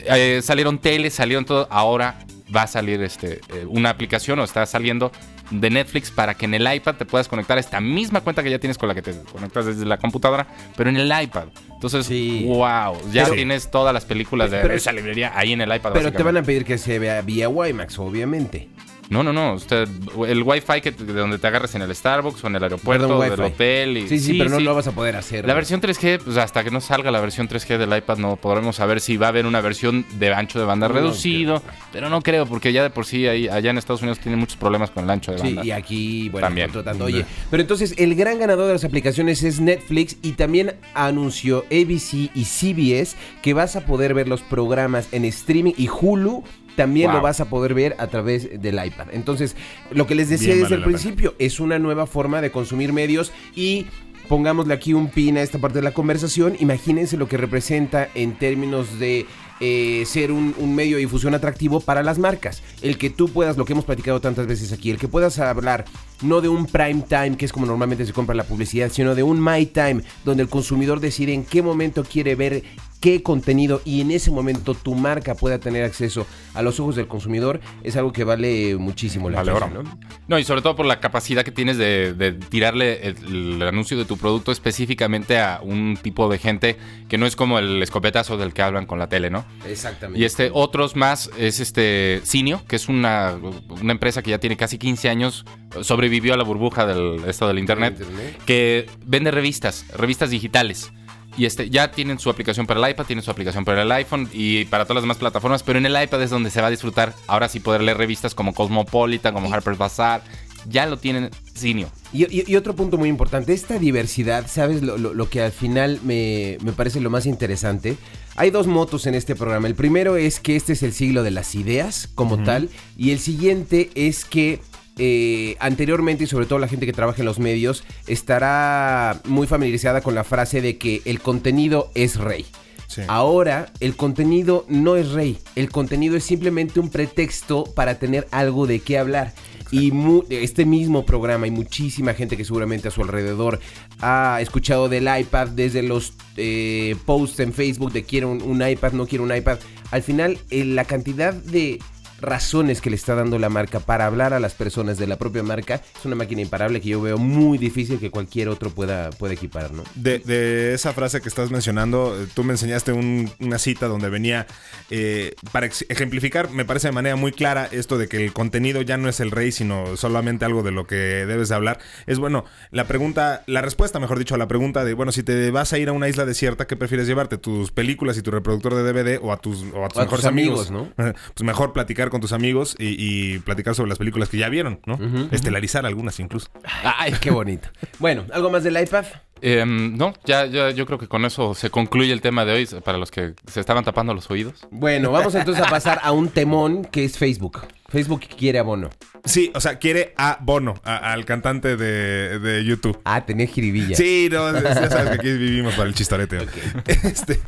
Eh, salieron teles, salieron todo, ahora va a salir este, eh, una aplicación o está saliendo de Netflix para que en el iPad te puedas conectar a esta misma cuenta que ya tienes con la que te conectas desde la computadora, pero en el iPad. Entonces, Sí. wow, ya Pero- tienes todas las películas de Pero- esa librería ahí en el iPad. Pero te van a pedir que se vea vía WiMAX, obviamente. No, no, no. Usted, el Wi-Fi que, de donde te agarres en el Starbucks o en el aeropuerto o del Wi-Fi. hotel. Y, Sí, sí, pero no lo vas a poder hacer. La versión 3G, pues hasta que no salga la versión 3G del iPad no podremos saber si va a haber una versión de ancho de banda No reducido, pero no creo porque ya de por sí ahí, allá en Estados Unidos tienen muchos problemas con el ancho de Sí, banda. y aquí, bueno, También. tanto. Oye, pero entonces el gran ganador de las aplicaciones es Netflix y también anunció ABC y CBS que vas a poder ver los programas en streaming y Hulu también Wow. lo vas a poder ver a través del iPad. Entonces, lo que les decía Bien desde vale el pena. principio, es una nueva forma de consumir medios y pongámosle aquí un pin a esta parte de la conversación. Imagínense lo que representa en términos de eh, ser un, un medio de difusión atractivo para las marcas. El que tú puedas, lo que hemos platicado tantas veces aquí, el que puedas hablar no de un prime time, que es como normalmente se compra la publicidad, sino de un my time, donde el consumidor decide en qué momento quiere ver qué contenido y en ese momento tu marca pueda tener acceso a los ojos del consumidor es algo que vale muchísimo la Vale. ¿no? No, y sobre todo por la capacidad que tienes de, de tirarle el, el anuncio de tu producto específicamente a un tipo de gente que no es como el escopetazo del que hablan con la tele, ¿no? Exactamente. Y este, otros más, es este Cinio, que es una, una empresa que ya tiene casi 15 años, sobrevivió a la burbuja del esto del internet, Internet. que vende revistas, revistas digitales. Y este, ya tienen su aplicación para el iPad, tienen su aplicación para el iPhone y para todas las demás plataformas, pero en el iPad es donde se va a disfrutar ahora sí poder leer revistas como Cosmopolitan, como Harper's Bazaar. Ya lo tienen Cinio. Y, y- y otro punto muy importante, esta diversidad, ¿sabes? Lo, lo- lo que al final me, me parece lo más interesante. Hay dos motos en este programa. El primero es que este es el siglo de las ideas como tal. Y el siguiente es que eh, anteriormente, y sobre todo la gente que trabaja en los medios, estará muy familiarizada con la frase de que el contenido es rey. Sí. Ahora, el contenido no es rey. El contenido es simplemente un pretexto para tener algo de qué hablar. Y mu- este mismo programa y muchísima gente que seguramente a su alrededor ha escuchado del iPad desde los eh, posts en Facebook de quiero un, un iPad, no quiero un iPad. Al final, eh, la cantidad de razones que le está dando la marca para hablar a las personas de la propia marca es una máquina imparable que yo veo muy difícil que cualquier otro pueda, pueda equipar, ¿no? De, de esa frase que estás mencionando, eh, tú me enseñaste un- una cita donde venía eh, para ejemplificar, me parece de manera muy clara esto de que el contenido ya no es el rey, sino solamente algo de lo que debes de hablar. Es bueno, la pregunta, la respuesta, mejor dicho, a la pregunta de, bueno, si te vas a ir a una isla desierta, ¿qué prefieres llevarte? ¿Tus películas y tu reproductor de DVD o a tus, o a tus O a mejores tus amigos? amigos, Pues mejor platicar con tus amigos y, y platicar sobre las películas que ya vieron, ¿no? Estelarizar algunas incluso. Ay, qué bonito. Bueno, ¿algo más del iPad? Em, no, ya, ya, yo creo que con eso se concluye el tema de hoy para los que se estaban tapando los oídos. Bueno, vamos entonces a pasar a un temón que es Facebook. Facebook quiere abono. Sí, o sea, quiere a Bono, a- al cantante de, de YouTube. Ah, tenés jiribilla. Sí, no, ya sabes que aquí vivimos para el chistorete. Este,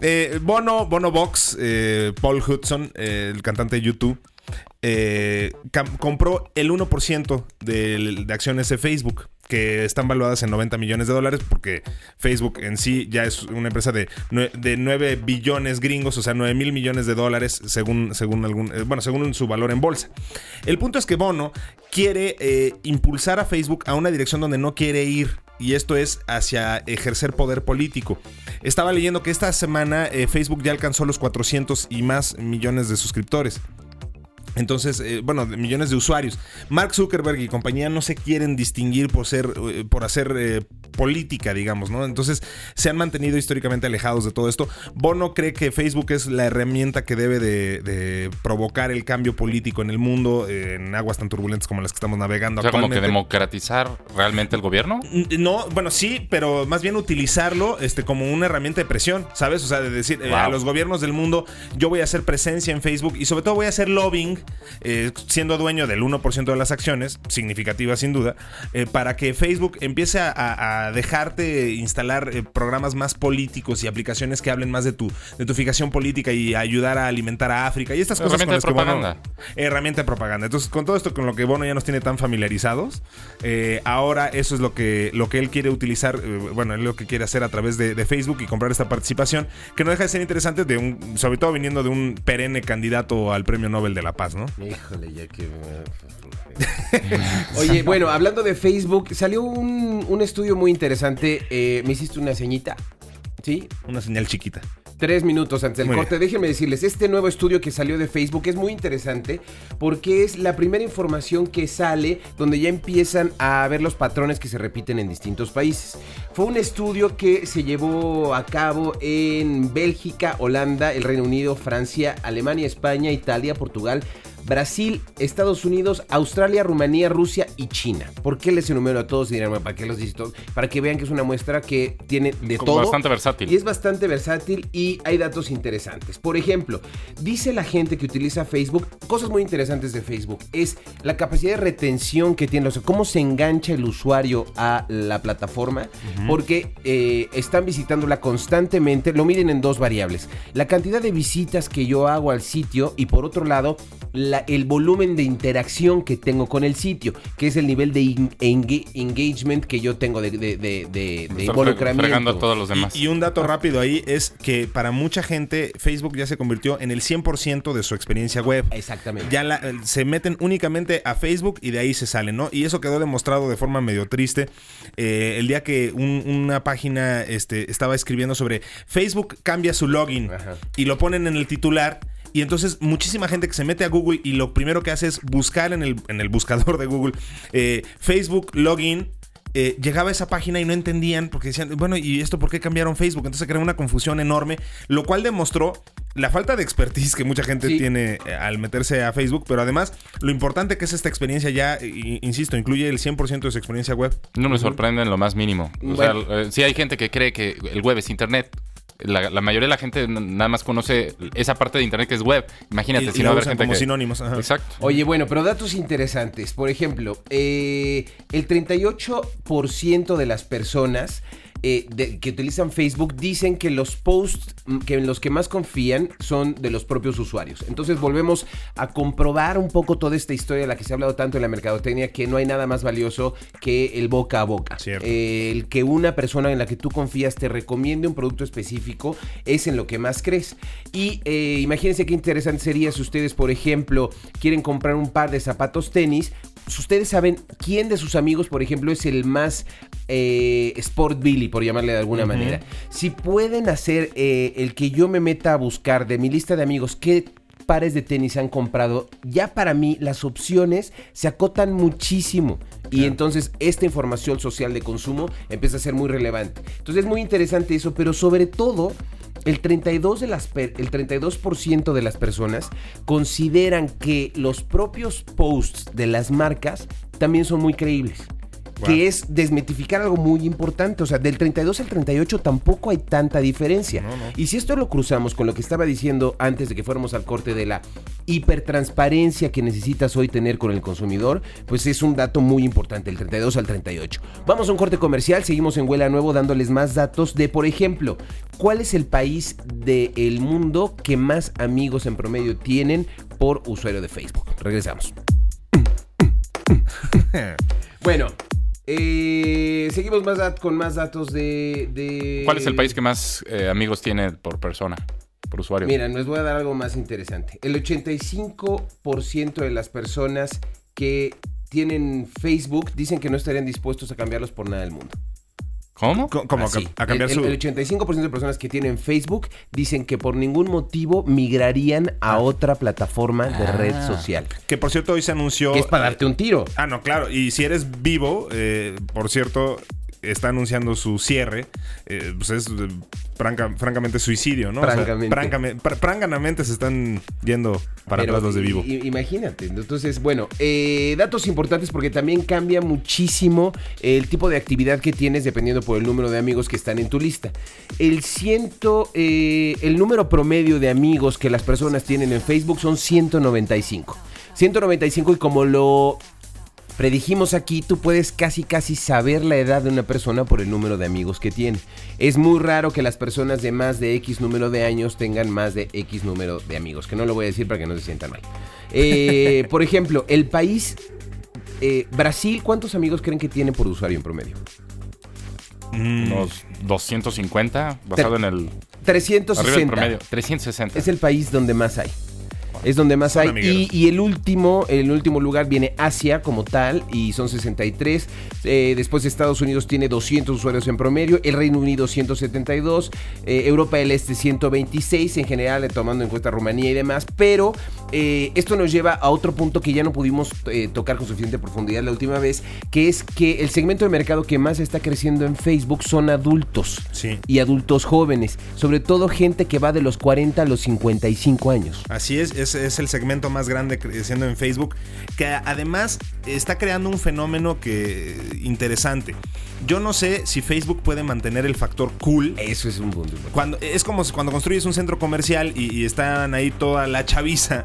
eh, Bono, Bono Box, eh, Paul Hudson, eh, el cantante de YouTube, eh, cam- compró el 1% de, de acciones de Facebook, que están valuadas en 90 millones de dólares, porque Facebook en sí ya es una empresa de, de 9 billones gringos, o sea, 9 mil millones de dólares, según, según, algún, eh, bueno, según su valor en bolsa. El punto es que Bono quiere eh, impulsar a Facebook a una dirección donde no quiere ir. Y esto es hacia ejercer poder político. Estaba leyendo que esta semana eh, Facebook ya alcanzó los 400 y más millones de suscriptores. Entonces, eh, bueno, de millones de usuarios. Mark Zuckerberg y compañía no se quieren distinguir por ser, eh, por hacer eh, política, digamos, ¿no? Entonces, se han mantenido históricamente alejados de todo esto. Bono cree que Facebook es la herramienta que debe de, de provocar el cambio político en el mundo, eh, en aguas tan turbulentas como las que estamos navegando O sea, como que democratizar realmente el gobierno. No, bueno, sí, pero más bien utilizarlo este, como una herramienta de presión, ¿sabes? O sea, de decir eh, a los gobiernos del mundo, yo voy a hacer presencia en Facebook y sobre todo voy a hacer lobbying, eh, siendo dueño del 1% de las acciones, significativa sin duda, eh, para que Facebook empiece a, dejarte instalar eh, programas más políticos y aplicaciones que hablen más de tu, de tu fijación política y ayudar a alimentar a África y estas cosas con las de que Bono- propaganda. herramienta de propaganda. Entonces, con todo esto con lo que Bono ya nos tiene tan familiarizados, ahora eso es lo que, lo que él quiere utilizar, bueno, él lo que quiere hacer a través de, de Facebook y comprar esta participación, que no deja de ser interesante, de un, sobre todo viniendo de un perenne candidato al Premio Nobel de la Paz, ¿no? Híjole, ya que... Oye, bueno, hablando de Facebook, salió un, un estudio muy interesante. Eh, me hiciste una ceñita. ¿Sí? Una señal chiquita. Tres minutos antes del Muy corte, déjenme decirles, este nuevo estudio que salió de Facebook es muy interesante porque es la primera información que sale donde ya empiezan a ver los patrones que se repiten en distintos países. Fue un estudio que se llevó a cabo en Bélgica, Holanda, el Reino Unido, Francia, Alemania, España, Italia, Portugal, Brasil, Estados Unidos, Australia, Rumanía, Rusia y China. ¿Por qué les enumero a todos y dirán, "Bueno, ¿para qué los dice todos? Para que vean que es una muestra que tiene de Como todo. bastante versátil. Y es bastante versátil y hay datos interesantes. Por ejemplo, dice la gente que utiliza Facebook, cosas muy interesantes de Facebook, es la capacidad de retención que tiene, o sea, cómo se engancha el usuario a la plataforma, porque eh, están visitándola constantemente, lo miden en dos variables, la cantidad de visitas que yo hago al sitio y por otro lado, la la- el volumen de interacción que tengo con el sitio, que es el nivel de in- enga- engagement que yo tengo de, de, de, de- de Estar involucramiento. fregando a todos los demás. Y, y un dato rápido ahí es que para mucha gente Facebook ya se convirtió en el 100% de su experiencia web. Exactamente. Ya la- se meten únicamente a Facebook y de ahí se salen, ¿no? Y eso quedó demostrado de forma medio triste eh, el día que un- una página este, estaba escribiendo sobre Facebook cambia su login Ajá. y lo ponen en el titular. Y entonces muchísima gente que se mete a Google y lo primero que hace es buscar en el, en el buscador de Google eh, Facebook login. eh, llegaba a esa página y no entendían porque decían, bueno, ¿y esto por qué cambiaron Facebook? Entonces se creó una confusión enorme, lo cual demostró la falta de expertise que mucha gente Sí. tiene eh, al meterse a Facebook, pero además lo importante que es esta experiencia ya, insisto, incluye el 100% de su experiencia web. No me sorprende en lo más mínimo. O Bueno. sea, eh, sí hay gente que cree que el web es internet. La, la mayoría de la gente nada más conoce esa parte de internet que es web. Imagínate Y- si y no haber gente como que... sinónimos, ajá. Exacto. Oye, bueno, pero datos interesantes. Por ejemplo, eh, el 38% de las personas eh, de- que utilizan Facebook dicen que los posts mm, que en los que más confían son de los propios usuarios. Entonces volvemos a comprobar un poco toda esta historia de la que se ha hablado tanto en la mercadotecnia, que no hay nada más valioso que el boca a boca. Eh, el que una persona en la que tú confías te recomiende un producto específico es en lo que más crees. Y eh, imagínense qué interesante sería si ustedes, por ejemplo, quieren comprar un par de zapatos tenis. Si Ustedes saben quién de sus amigos, por ejemplo, es el más eh, Sport Billy, por llamarle de alguna manera. Si pueden hacer eh, el que yo me meta a buscar de mi lista de amigos qué pares de tenis han comprado, ya para mí las opciones se acotan muchísimo. Y entonces esta información social de consumo empieza a ser muy relevante. Entonces es muy interesante eso, pero sobre todo el 32%, de las el 32% de las personas consideran que los propios posts de las marcas también son muy creíbles. Que es desmitificar algo muy importante. O sea, del 32 al 38 tampoco hay tanta diferencia. Y si esto lo cruzamos con lo que estaba diciendo antes de que fuéramos al corte de la hipertransparencia que necesitas hoy tener con el consumidor, pues es un dato muy importante, el 32 al 38. Vamos a un corte comercial, seguimos en Huela Nuevo dándoles más datos de, por ejemplo, cuál es el país del mundo que más amigos en promedio tienen por usuario de Facebook. Regresamos. Bueno, eh, seguimos más con más datos de, de- ¿Cuál es el país que más eh, amigos tiene por persona, por usuario? Mira, les voy a dar algo más interesante. El 85% de las personas que tienen Facebook dicen que no estarían dispuestos a cambiarlos por nada del mundo. ¿Cómo? A Así. a cambiar el, su... el 85% de personas que tienen Facebook dicen que por ningún motivo migrarían a otra plataforma de red social. Que por cierto hoy se anunció... Que es para darte un tiro. Ah, no, claro. Y si eres vivo, eh, por cierto, está anunciando su cierre. eh, pues es eh, franca- francamente suicidio, ¿no? O sea, Francamente. práncame- pr- pránganamente se están yendo para Pero atrás los de vivo. Imagínate. Entonces, bueno, eh, datos importantes porque también cambia muchísimo el tipo de actividad que tienes dependiendo por el número de amigos que están en tu lista. El ciento, eh, el número promedio de amigos que las personas tienen en Facebook son 195. 195 y como lo predijimos aquí, tú puedes casi casi saber la edad de una persona por el número de amigos que tiene. Es muy raro que las personas de más de X número de años tengan más de X número de amigos, que no lo voy a decir para que no se sientan mal. Eh, por ejemplo, el país eh, Brasil, ¿cuántos amigos creen que tiene por usuario en promedio? Mm, Unos 250, basado en el... Arriba del 360. promedio. 360. Es el país donde más hay. Es donde más Son hay. Y, el último, el último lugar viene Asia como tal y son 63. Eh, después Estados Unidos tiene 200 usuarios en promedio. El Reino Unido 172. eh, Europa del Este 126 en general, eh, tomando en cuenta Rumanía y demás. Pero eh, esto nos lleva a otro punto que ya no pudimos eh, tocar con suficiente profundidad la última vez, que es que el segmento de mercado que más está creciendo en Facebook son adultos Sí. y adultos jóvenes, sobre todo gente que va de los 40 a los 55 años. Así es, es, es el segmento más grande creciendo en Facebook, que además está creando un fenómeno que interesante. Yo no sé si Facebook puede mantener el factor cool. Eso es un punto. Cuando, es como cuando construyes un centro comercial y, y están ahí toda la chaviza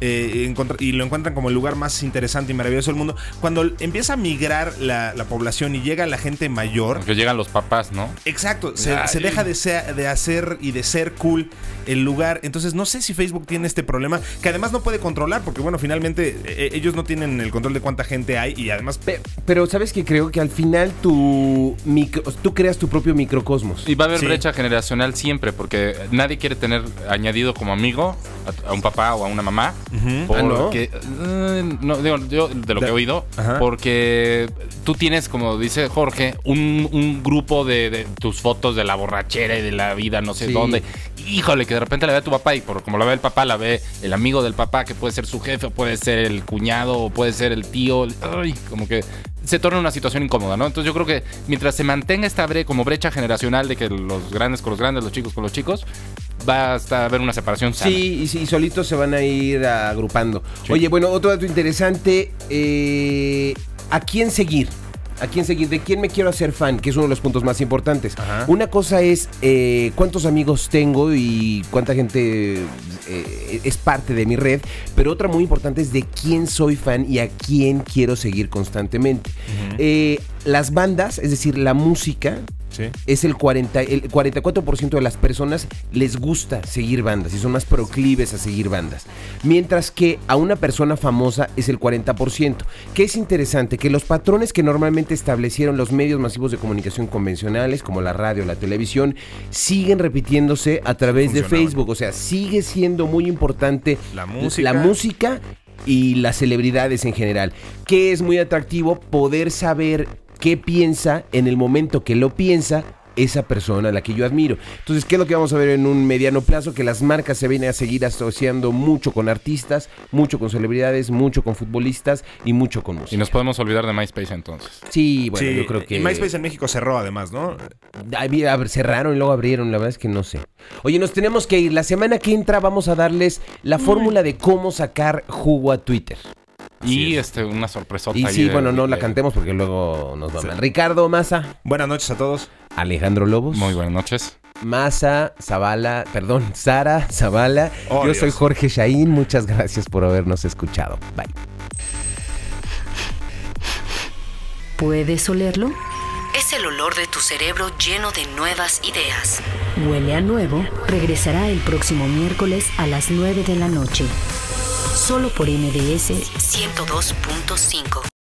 eh, y lo encuentran como el lugar más interesante y maravilloso del mundo. Cuando empieza a migrar la, la población y llega la gente mayor, Porque llegan los papás, ¿no? Exacto, se, Ay. se deja de, de hacer y de ser cool el lugar. Entonces no sé si Facebook tiene este problema, que además no puede controlar, porque bueno, finalmente eh, ellos no tienen el control de cuánta gente hay y además... Pe- Pero sabes que creo que al final tu micro- tú creas tu propio microcosmos. Y va a haber Sí. brecha generacional siempre, porque nadie quiere tener añadido como amigo a, a un papá o a una mamá. Ah, eh, no, digo, yo de lo que he oído, Ajá. porque tú tienes, como dice Jorge, un, un grupo de, de tus fotos de la borrachera y de la vida, no sé Sí. dónde. Híjole, que de repente la ve tu papá y por como la ve el papá, la ve el amigo del papá, que puede ser su jefe, o puede ser el cuñado, o puede ser el tío. Ay, como que se torna una situación incómoda, ¿no? Entonces yo creo que mientras se mantenga esta bre como brecha generacional de que los grandes con los grandes, los chicos con los chicos, va a estar- a haber una separación sana. Sí, y, sí, y solitos se van a ir agrupando. Oye, bueno, otro dato interesante. eh, ¿A quién seguir? ¿A quién seguir? ¿De quién me quiero hacer fan? Que es uno de los puntos más importantes. Ajá. Una cosa es eh, cuántos amigos tengo y cuánta gente eh, es parte de mi red. Pero otra muy importante es de quién soy fan y a quién quiero seguir constantemente. Eh, las bandas, es decir, la música, Sí. es el 40, el 44% de las personas les gusta seguir bandas y son más proclives a seguir bandas. Mientras que a una persona famosa es el 40%. Que es interesante que los patrones que normalmente establecieron los medios masivos de comunicación convencionales, como la radio, la televisión, siguen repitiéndose a través de. Facebook. O sea, sigue siendo muy importante La música. la música y las celebridades en general. Que es muy atractivo poder saber qué piensa en el momento que lo piensa esa persona a la que yo admiro. Entonces, ¿qué es lo que vamos a ver en un mediano plazo? Que las marcas se vienen a seguir asociando mucho con artistas, mucho con celebridades, mucho con futbolistas y mucho con Y música. nos podemos olvidar de MySpace entonces. Sí, bueno, Sí, yo creo que... Y MySpace en México cerró además, ¿no? Cerraron y luego abrieron, la verdad es que no sé. Oye, nos tenemos que ir. La semana que entra vamos a darles la fórmula de cómo sacar jugo a Twitter. Y este una sorpresota. Y ahí sí, de- bueno, no la cantemos porque luego nos va mal. Ricardo Maza, Buenas noches a todos. Alejandro Lobos, Muy buenas noches. Maza, Zavala, perdón, Sara, Zavala. Oh, Yo Dios. soy Jorge Shaín. Muchas gracias por habernos escuchado. Bye. ¿Puedes olerlo? Es el olor de tu cerebro lleno de nuevas ideas. Huele a nuevo regresará el próximo miércoles a las 9 de la noche. Solo por MBS 102.5.